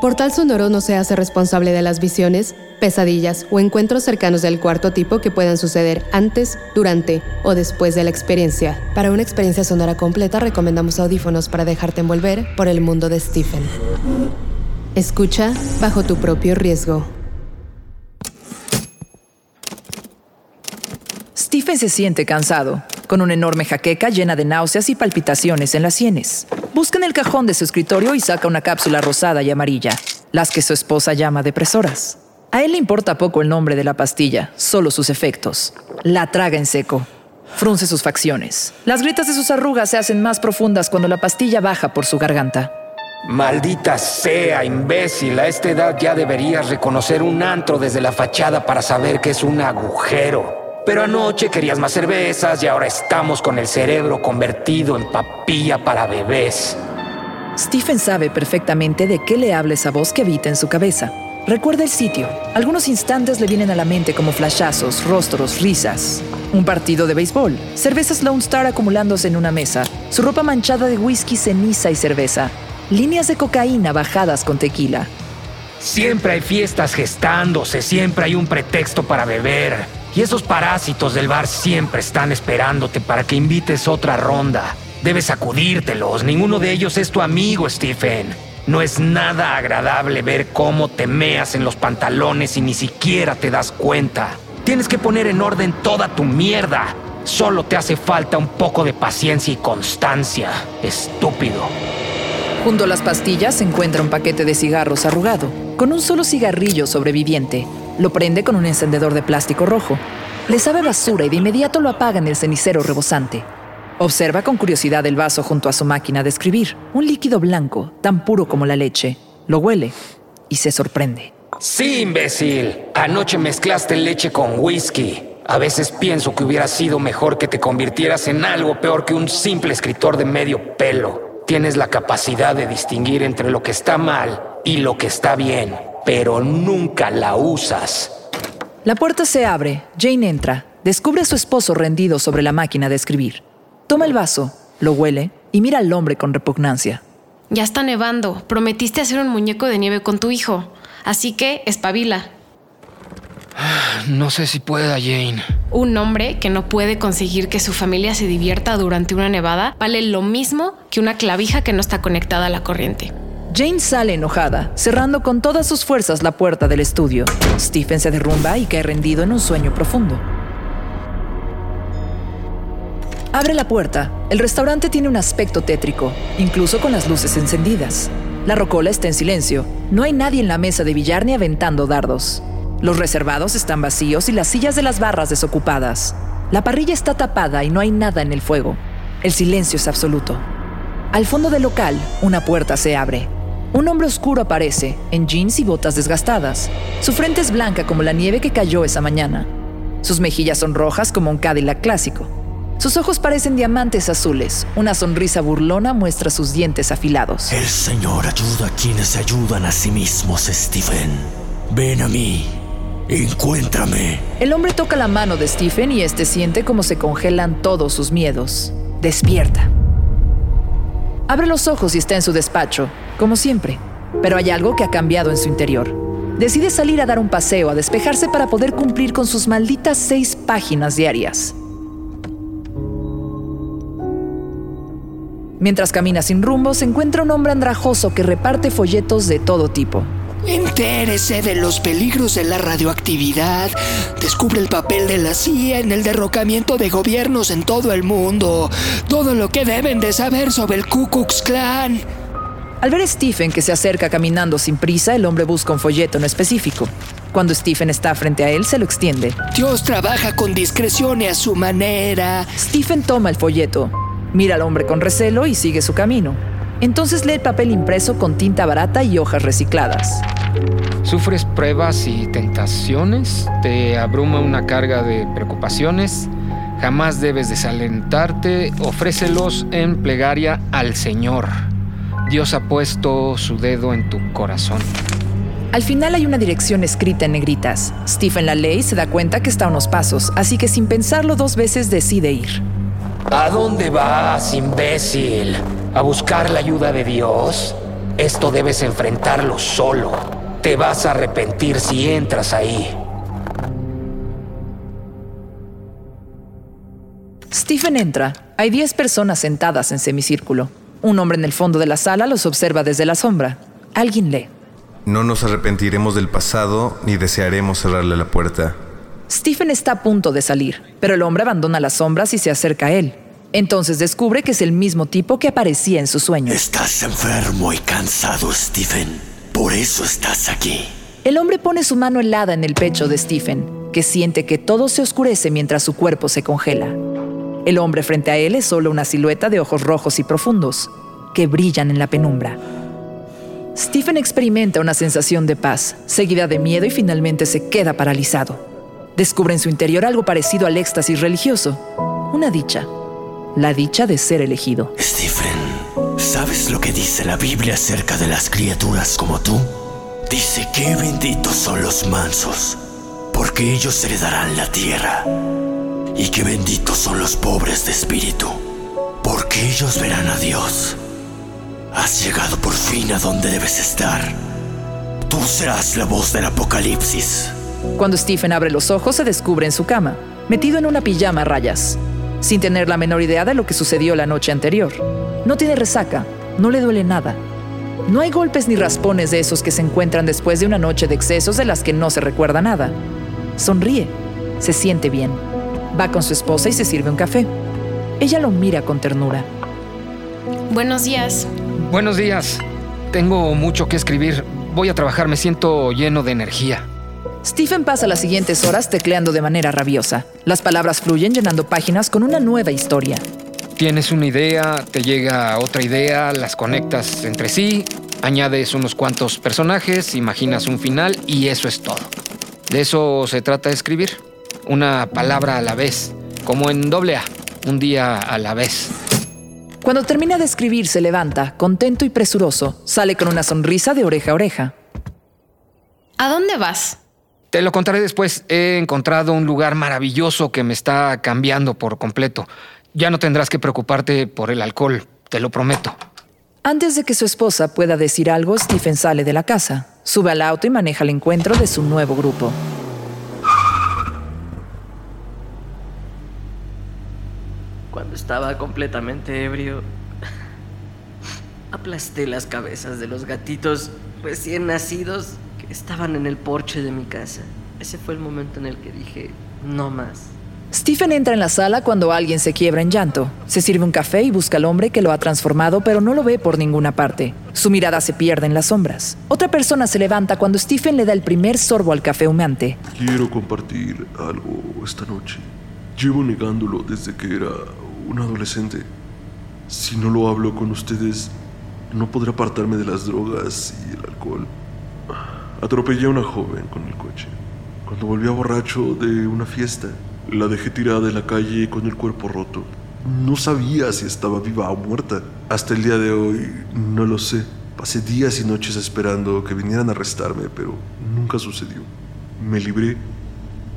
Portal Sonoro no se hace responsable de las visiones, pesadillas o encuentros cercanos del cuarto tipo que puedan suceder antes, durante o después de la experiencia. Para una experiencia sonora completa recomendamos audífonos para dejarte envolver por el mundo de Stephen. Escucha bajo tu propio riesgo. Stephen se siente cansado, con una enorme jaqueca llena de náuseas y palpitaciones en las sienes. Busca en el cajón de su escritorio y saca una cápsula rosada y amarilla, las que su esposa llama depresoras. A él le importa poco el nombre de la pastilla, solo sus efectos. La traga en seco. Frunce sus facciones. Las grietas de sus arrugas se hacen más profundas cuando la pastilla baja por su garganta. Maldita sea, imbécil. A esta edad ya deberías reconocer un antro desde la fachada para saber que es un agujero. Pero anoche querías más cervezas y ahora estamos con el cerebro convertido en papilla para bebés. Stephen sabe perfectamente de qué le habla esa voz que habita en su cabeza. Recuerda el sitio. Algunos instantes le vienen a la mente como flashazos, rostros, risas. Un partido de béisbol, cervezas Lone Star acumulándose en una mesa, su ropa manchada de whisky, ceniza y cerveza, líneas de cocaína bajadas con tequila. Siempre hay fiestas gestándose, siempre hay un pretexto para beber. Y esos parásitos del bar siempre están esperándote para que invites otra ronda. Debes sacudírtelos, ninguno de ellos es tu amigo, Stephen. No es nada agradable ver cómo te meas en los pantalones y ni siquiera te das cuenta. Tienes que poner en orden toda tu mierda. Solo te hace falta un poco de paciencia y constancia, estúpido. Junto a las pastillas se encuentra un paquete de cigarros arrugado, con un solo cigarrillo sobreviviente. Lo prende con un encendedor de plástico rojo. Le sabe basura y de inmediato lo apaga en el cenicero rebosante. Observa con curiosidad el vaso junto a su máquina de escribir, un líquido blanco, tan puro como la leche. Lo huele y se sorprende. Sí, imbécil. Anoche mezclaste leche con whisky. A veces pienso que hubiera sido mejor que te convirtieras en algo peor que un simple escritor de medio pelo. Tienes la capacidad de distinguir entre lo que está mal y lo que está bien, pero nunca la usas. La puerta se abre, Jane entra, descubre a su esposo rendido sobre la máquina de escribir. Toma el vaso, lo huele y mira al hombre con repugnancia. Ya está nevando. Prometiste hacer un muñeco de nieve con tu hijo. Así que espabila. No sé si pueda, Jane. Un hombre que no puede conseguir que su familia se divierta durante una nevada vale lo mismo que una clavija que no está conectada a la corriente. Jane sale enojada, cerrando con todas sus fuerzas la puerta del estudio. Stephen se derrumba y cae rendido en un sueño profundo. Abre la puerta. El restaurante tiene un aspecto tétrico, incluso con las luces encendidas. La rocola está en silencio. No hay nadie en la mesa de billar ni aventando dardos. Los reservados están vacíos y las sillas de las barras desocupadas. La parrilla está tapada y no hay nada en el fuego. El silencio es absoluto. Al fondo del local, una puerta se abre. Un hombre oscuro aparece, en jeans y botas desgastadas. Su frente es blanca como la nieve que cayó esa mañana. Sus mejillas son rojas como un Cadillac clásico. Sus ojos parecen diamantes azules. Una sonrisa burlona muestra sus dientes afilados. El Señor ayuda a quienes se ayudan a sí mismos, Stephen. Ven a mí. Encuéntrame. El hombre toca la mano de Stephen y este siente como se congelan todos sus miedos. Despierta. Abre los ojos y está en su despacho, como siempre. Pero hay algo que ha cambiado en su interior. Decide salir a dar un paseo, a despejarse para poder cumplir con sus malditas seis páginas diarias. Mientras camina sin rumbo, se encuentra un hombre andrajoso que reparte folletos de todo tipo. Entérese de los peligros de la radioactividad. Descubre el papel de la CIA en el derrocamiento de gobiernos en todo el mundo. Todo lo que deben de saber sobre el Ku Klux Klan. Al ver a Stephen que se acerca caminando sin prisa, el hombre busca un folleto en específico. Cuando Stephen está frente a él, se lo extiende. Dios trabaja con discreción y a su manera. Stephen toma el folleto, mira al hombre con recelo y sigue su camino. Entonces lee el papel impreso con tinta barata y hojas recicladas. Sufres pruebas y tentaciones, te abruma una carga de preocupaciones, jamás debes desalentarte, ofrécelos en plegaria al Señor. Dios ha puesto su dedo en tu corazón. Al final hay una dirección escrita en negritas. Stephen la lee y se da cuenta que está a unos pasos, así que sin pensarlo dos veces decide ir. ¿A dónde vas, imbécil? ¿A buscar la ayuda de Dios? Esto debes enfrentarlo solo. Te vas a arrepentir si entras ahí. Stephen entra. Hay 10 personas sentadas en semicírculo. Un hombre en el fondo de la sala los observa desde la sombra. Alguien lee. No nos arrepentiremos del pasado ni desearemos cerrarle la puerta. Stephen está a punto de salir, pero el hombre abandona las sombras y se acerca a él. Entonces descubre que es el mismo tipo que aparecía en sus sueños. Estás enfermo y cansado, Stephen. Por eso estás aquí. El hombre pone su mano helada en el pecho de Stephen, que siente que todo se oscurece mientras su cuerpo se congela. El hombre frente a él es solo una silueta de ojos rojos y profundos, que brillan en la penumbra. Stephen experimenta una sensación de paz, seguida de miedo y finalmente se queda paralizado. Descubre en su interior algo parecido al éxtasis religioso, una dicha, la dicha de ser elegido. Stephen, ¿sabes lo que dice la Biblia acerca de las criaturas como tú? Dice que benditos son los mansos, porque ellos heredarán la tierra. Y que benditos son los pobres de espíritu, porque ellos verán a Dios. Has llegado por fin a donde debes estar. Tú serás la voz del apocalipsis. Cuando Stephen abre los ojos, se descubre en su cama, metido en una pijama a rayas, sin tener la menor idea de lo que sucedió la noche anterior. No tiene resaca, no le duele nada. No hay golpes ni raspones de esos que se encuentran después de una noche de excesos de las que no se recuerda nada. Sonríe, se siente bien. Va con su esposa y se sirve un café. Ella lo mira con ternura. Buenos días. Buenos días. Tengo mucho que escribir. Voy a trabajar, me siento lleno de energía. Stephen pasa las siguientes horas tecleando de manera rabiosa. Las palabras fluyen llenando páginas con una nueva historia. Tienes una idea, te llega otra idea, las conectas entre sí, añades unos cuantos personajes, imaginas un final y eso es todo. De eso se trata de escribir. Una palabra a la vez, como en doble A, un día a la vez. Cuando termina de escribir, se levanta, contento y presuroso. Sale con una sonrisa de oreja a oreja. ¿A dónde vas? Te lo contaré después. He encontrado un lugar maravilloso que me está cambiando por completo. Ya no tendrás que preocuparte por el alcohol, te lo prometo. Antes de que su esposa pueda decir algo, Stephen sale de la casa, sube al auto y maneja el encuentro de su nuevo grupo. Estaba completamente ebrio, aplasté las cabezas de los gatitos recién nacidos que estaban en el porche de mi casa. Ese fue el momento en el que dije, no más. Stephen entra en la sala cuando alguien se quiebra en llanto. Se sirve un café y busca al hombre que lo ha transformado, pero no lo ve por ninguna parte. Su mirada se pierde en las sombras. Otra persona se levanta cuando Stephen le da el primer sorbo al café humeante. Quiero compartir algo esta noche. Llevo negándolo desde que era un adolescente. Si no lo hablo con ustedes, no podré apartarme de las drogas y el alcohol. Atropellé a una joven con el coche. Cuando volvía borracho de una fiesta, la dejé tirada en la calle con el cuerpo roto. No sabía si estaba viva o muerta. Hasta el día de hoy no lo sé. Pasé días y noches esperando que vinieran a arrestarme, pero nunca sucedió. Me libré.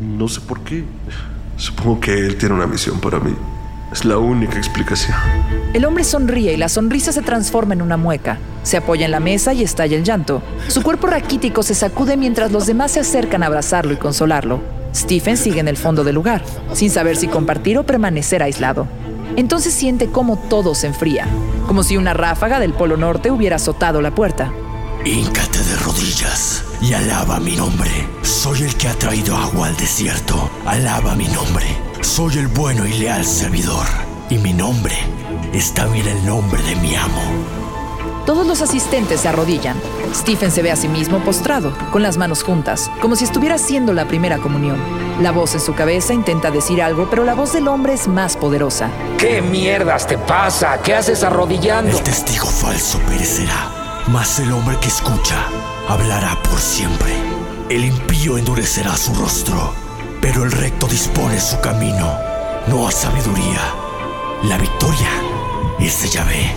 No sé por qué. Supongo que él tiene una misión para mí. Es la única explicación. El hombre sonríe y la sonrisa se transforma en una mueca. Se apoya en la mesa y estalla el llanto. Su cuerpo raquítico se sacude mientras los demás se acercan a abrazarlo y consolarlo. Stephen sigue en el fondo del lugar, sin saber si compartir o permanecer aislado. Entonces siente cómo todo se enfría, como si una ráfaga del Polo Norte hubiera azotado la puerta. Híncate de rodillas y alaba mi nombre. Soy el que ha traído agua al desierto. Alaba mi nombre. Soy el bueno y leal servidor. Y mi nombre es también el nombre de mi amo. Todos los asistentes se arrodillan. Stephen se ve a sí mismo postrado, con las manos juntas, como si estuviera haciendo la primera comunión. La voz en su cabeza intenta decir algo, pero la voz del hombre es más poderosa. ¿Qué mierdas te pasa? ¿Qué haces arrodillando? El testigo falso perecerá, mas el hombre que escucha hablará por siempre. El impío endurecerá su rostro, pero el recto dispone su camino. No a sabiduría. La victoria es de Yahvé.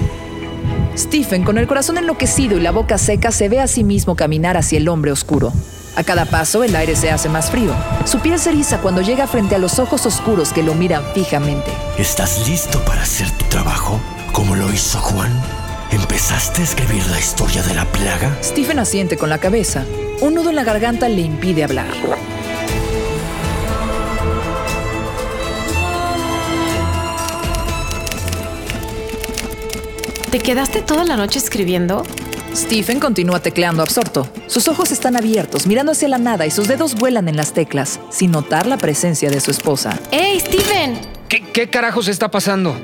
Stephen, con el corazón enloquecido y la boca seca, se ve a sí mismo caminar hacia el hombre oscuro. A cada paso el aire se hace más frío. Su piel se eriza cuando llega frente a los ojos oscuros que lo miran fijamente. ¿Estás listo para hacer tu trabajo como lo hizo Juan? ¿Empezaste a escribir la historia de la plaga? Stephen asiente con la cabeza. Un nudo en la garganta le impide hablar. ¿Te quedaste toda la noche escribiendo? Stephen continúa tecleando absorto. Sus ojos están abiertos, mirando hacia la nada y sus dedos vuelan en las teclas, sin notar la presencia de su esposa. ¡Ey, Stephen! ¿Qué, qué carajos está pasando?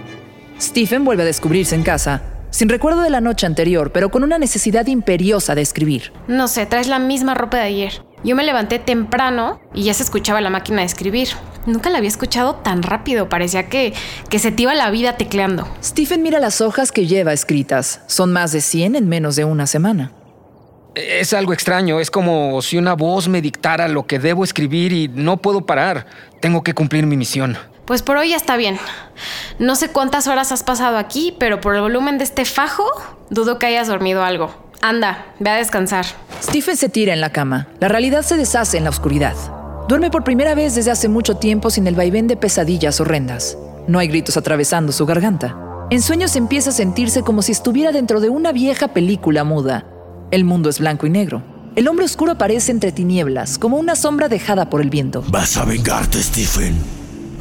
Stephen vuelve a descubrirse en casa, sin recuerdo de la noche anterior, pero con una necesidad imperiosa de escribir. No sé, traes la misma ropa de ayer. Yo me levanté temprano y ya se escuchaba la máquina de escribir. Nunca la había escuchado tan rápido, parecía que, que se te iba la vida tecleando. Stephen mira las hojas que lleva escritas. Son más de 100 en menos de una semana. Es algo extraño, es como si una voz me dictara lo que debo escribir y no puedo parar. Tengo que cumplir mi misión. Pues por hoy ya está bien. No sé cuántas horas has pasado aquí, pero por el volumen de este fajo, dudo que hayas dormido algo. Anda, ve a descansar. Stephen se tira en la cama. La realidad se deshace en la oscuridad. Duerme por primera vez desde hace mucho tiempo sin el vaivén de pesadillas horrendas. No hay gritos atravesando su garganta. En sueños empieza a sentirse como si estuviera dentro de una vieja película muda. El mundo es blanco y negro. El hombre oscuro aparece entre tinieblas, como una sombra dejada por el viento. Vas a vengarte, Stephen.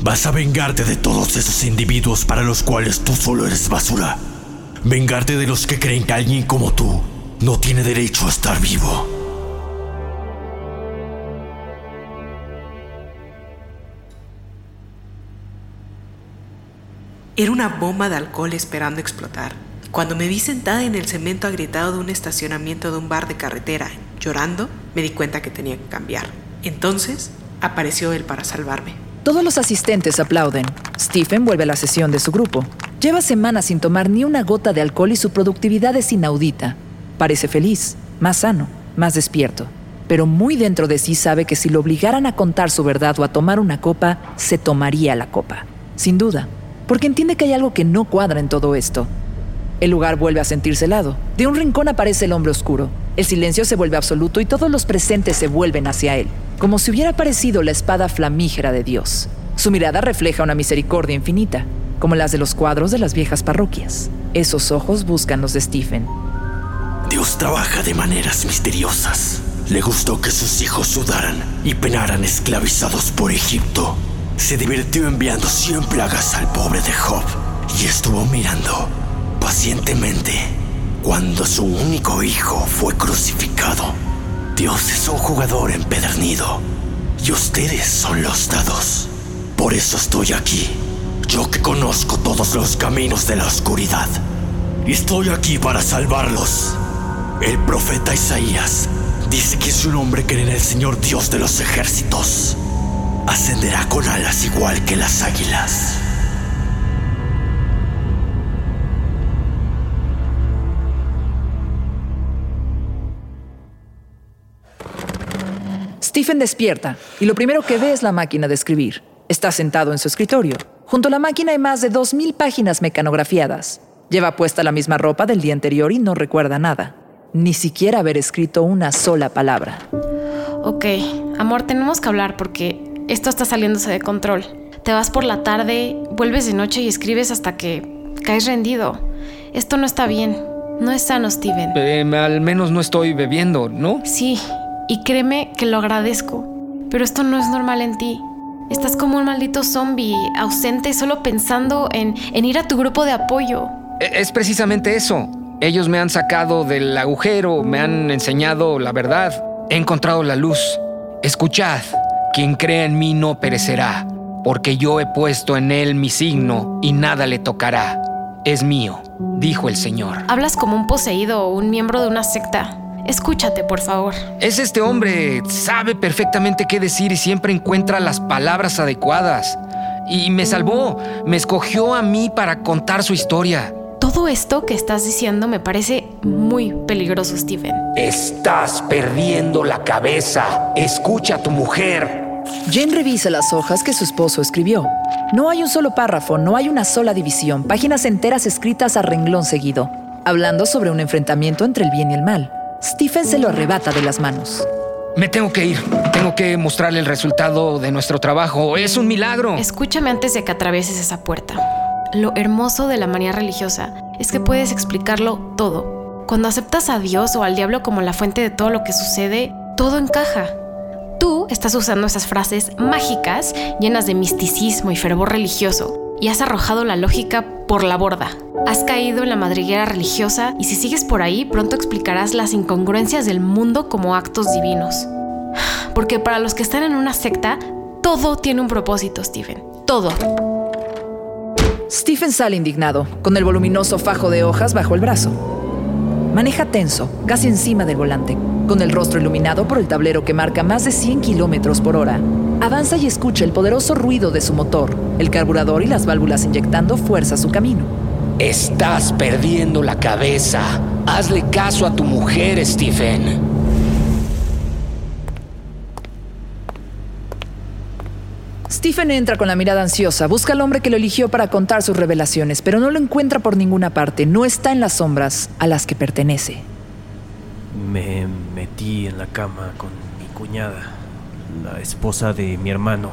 Vas a vengarte de todos esos individuos para los cuales tú solo eres basura. Vengarte de los que creen que alguien como tú no tiene derecho a estar vivo. Era una bomba de alcohol esperando explotar. Cuando me vi sentada en el cemento agrietado de un estacionamiento de un bar de carretera, llorando, me di cuenta que tenía que cambiar. Entonces, apareció él para salvarme. Todos los asistentes aplauden. Stephen vuelve a la sesión de su grupo. Lleva semanas sin tomar ni una gota de alcohol y su productividad es inaudita. Parece feliz, más sano, más despierto. Pero muy dentro de sí sabe que si lo obligaran a contar su verdad o a tomar una copa, se tomaría la copa. Sin duda, porque entiende que hay algo que no cuadra en todo esto. El lugar vuelve a sentirse helado. De un rincón aparece el hombre oscuro. El silencio se vuelve absoluto y todos los presentes se vuelven hacia él, como si hubiera aparecido la espada flamígera de Dios. Su mirada refleja una misericordia infinita, como las de los cuadros de las viejas parroquias. Esos ojos buscan los de Stephen. Dios trabaja de maneras misteriosas. Le gustó que sus hijos sudaran y penaran esclavizados por Egipto. Se divirtió enviando cien plagas al pobre de Job y estuvo mirando pacientemente cuando su único hijo fue crucificado. Dios es un jugador empedernido y ustedes son los dados. Por eso estoy aquí. Yo que conozco todos los caminos de la oscuridad. Y estoy aquí para salvarlos. El profeta Isaías dice que si un hombre cree en el Señor Dios de los ejércitos, ascenderá con alas igual que las águilas. Stephen despierta y lo primero que ve es la máquina de escribir. Está sentado en su escritorio. Junto a la máquina hay más de 2.000 páginas mecanografiadas. Lleva puesta la misma ropa del día anterior y no recuerda nada. Ni siquiera haber escrito una sola palabra. Ok, amor, tenemos que hablar porque esto está saliéndose de control. Te vas por la tarde, vuelves de noche y escribes hasta que caes rendido. Esto no está bien. No es sano, Steven. Eh, al menos no estoy bebiendo, ¿no? Sí, y créeme que lo agradezco. Pero esto no es normal en ti. Estás como un maldito zombie, ausente, solo pensando en, en ir a tu grupo de apoyo. E- Es precisamente eso. Ellos me han sacado del agujero, me han enseñado la verdad, he encontrado la luz. Escuchad, quien crea en mí no perecerá, porque yo he puesto en él mi signo y nada le tocará. es mío, dijo el Señor. Hablas como un poseído o un miembro de una secta. Escúchate, por favor. Es este hombre, sabe perfectamente qué decir y siempre encuentra las palabras adecuadas. Y me salvó, me escogió a mí para contar su historia. Todo esto que estás diciendo me parece muy peligroso, Stephen. Estás perdiendo la cabeza. Escucha a tu mujer. Jane revisa las hojas que su esposo escribió. No hay un solo párrafo, no hay una sola división, páginas enteras escritas a renglón seguido, hablando sobre un enfrentamiento entre el bien y el mal. Stephen se lo arrebata de las manos. Me tengo que ir. Tengo que mostrarle el resultado de nuestro trabajo. Es un milagro. Escúchame antes de que atravieses esa puerta. Lo hermoso de la manía religiosa es que puedes explicarlo todo. Cuando aceptas a Dios o al diablo como la fuente de todo lo que sucede, todo encaja. Tú estás usando esas frases mágicas llenas de misticismo y fervor religioso y has arrojado la lógica por la borda. Has caído en la madriguera religiosa y si sigues por ahí pronto explicarás las incongruencias del mundo como actos divinos. Porque para los que están en una secta, todo tiene un propósito, Stephen. Todo. Stephen sale indignado, con el voluminoso fajo de hojas bajo el brazo. Maneja tenso, casi encima del volante, con el rostro iluminado por el tablero que marca más de 100 kilómetros por hora. Avanza y escucha el poderoso ruido de su motor, el carburador y las válvulas inyectando fuerza a su camino. Estás perdiendo la cabeza. Hazle caso a tu mujer, Stephen. Stephen entra con la mirada ansiosa, busca al hombre que lo eligió para contar sus revelaciones, pero no lo encuentra por ninguna parte, no está en las sombras a las que pertenece. Me metí en la cama con mi cuñada, la esposa de mi hermano.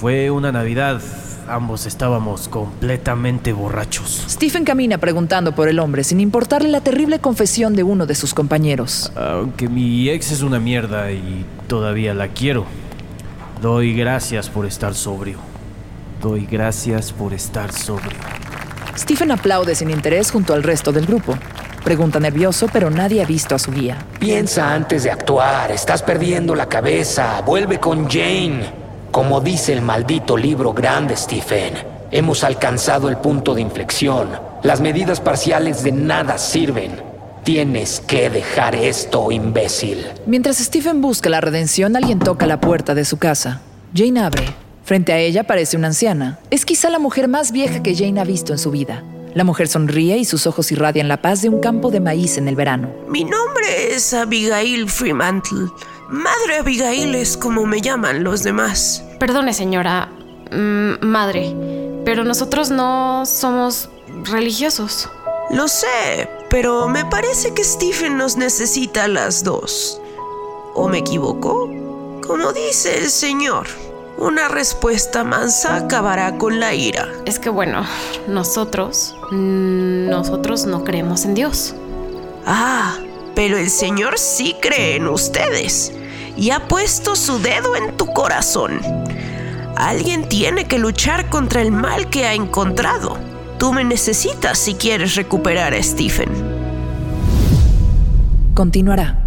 Fue una Navidad, ambos estábamos completamente borrachos. Stephen camina preguntando por el hombre sin importarle la terrible confesión de uno de sus compañeros. Aunque mi ex es una mierda y todavía la quiero. Doy gracias por estar sobrio. Doy gracias por estar sobrio. Stephen aplaude sin interés junto al resto del grupo. Pregunta nervioso, pero nadie ha visto a su guía. Piensa antes de actuar. Estás perdiendo la cabeza. Vuelve con Jane. Como dice el maldito libro grande, Stephen, hemos alcanzado el punto de inflexión. Las medidas parciales de nada sirven. Tienes que dejar esto, imbécil. Mientras Stephen busca la redención, alguien toca la puerta de su casa. Jane abre. Frente a ella aparece una anciana. Es quizá la mujer más vieja que Jane ha visto en su vida. La mujer sonríe y sus ojos irradian la paz de un campo de maíz en el verano. Mi nombre es Abigail Fremantle. Madre Abigail es como me llaman los demás. Perdone, señora. mm, madre. Pero nosotros no somos religiosos. Lo sé, pero me parece que Stephen nos necesita a las dos. ¿O me equivoco? Como dice el señor, una respuesta mansa acabará con la ira. Es que bueno, nosotros, nosotros no creemos en Dios. Ah, pero el señor sí cree en ustedes y ha puesto su dedo en tu corazón. Alguien tiene que luchar contra el mal que ha encontrado. Tú me necesitas si quieres recuperar a Stephen. Continuará.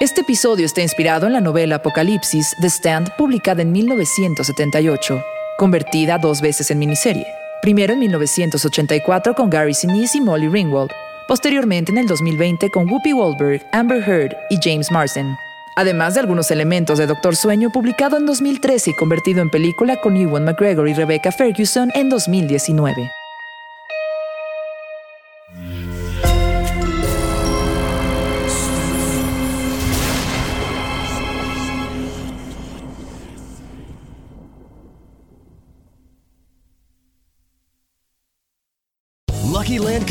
Este episodio está inspirado en la novela Apocalipsis The Stand, publicada en 1978, convertida dos veces en miniserie. Primero en 1984 con Gary Sinise y Molly Ringwald, posteriormente en el 2020 con Whoopi Goldberg, Amber Heard y James Marsden. Además de algunos elementos de Doctor Sueño, publicado en 2013 y convertido en película con Ewan McGregor y Rebecca Ferguson en 2019.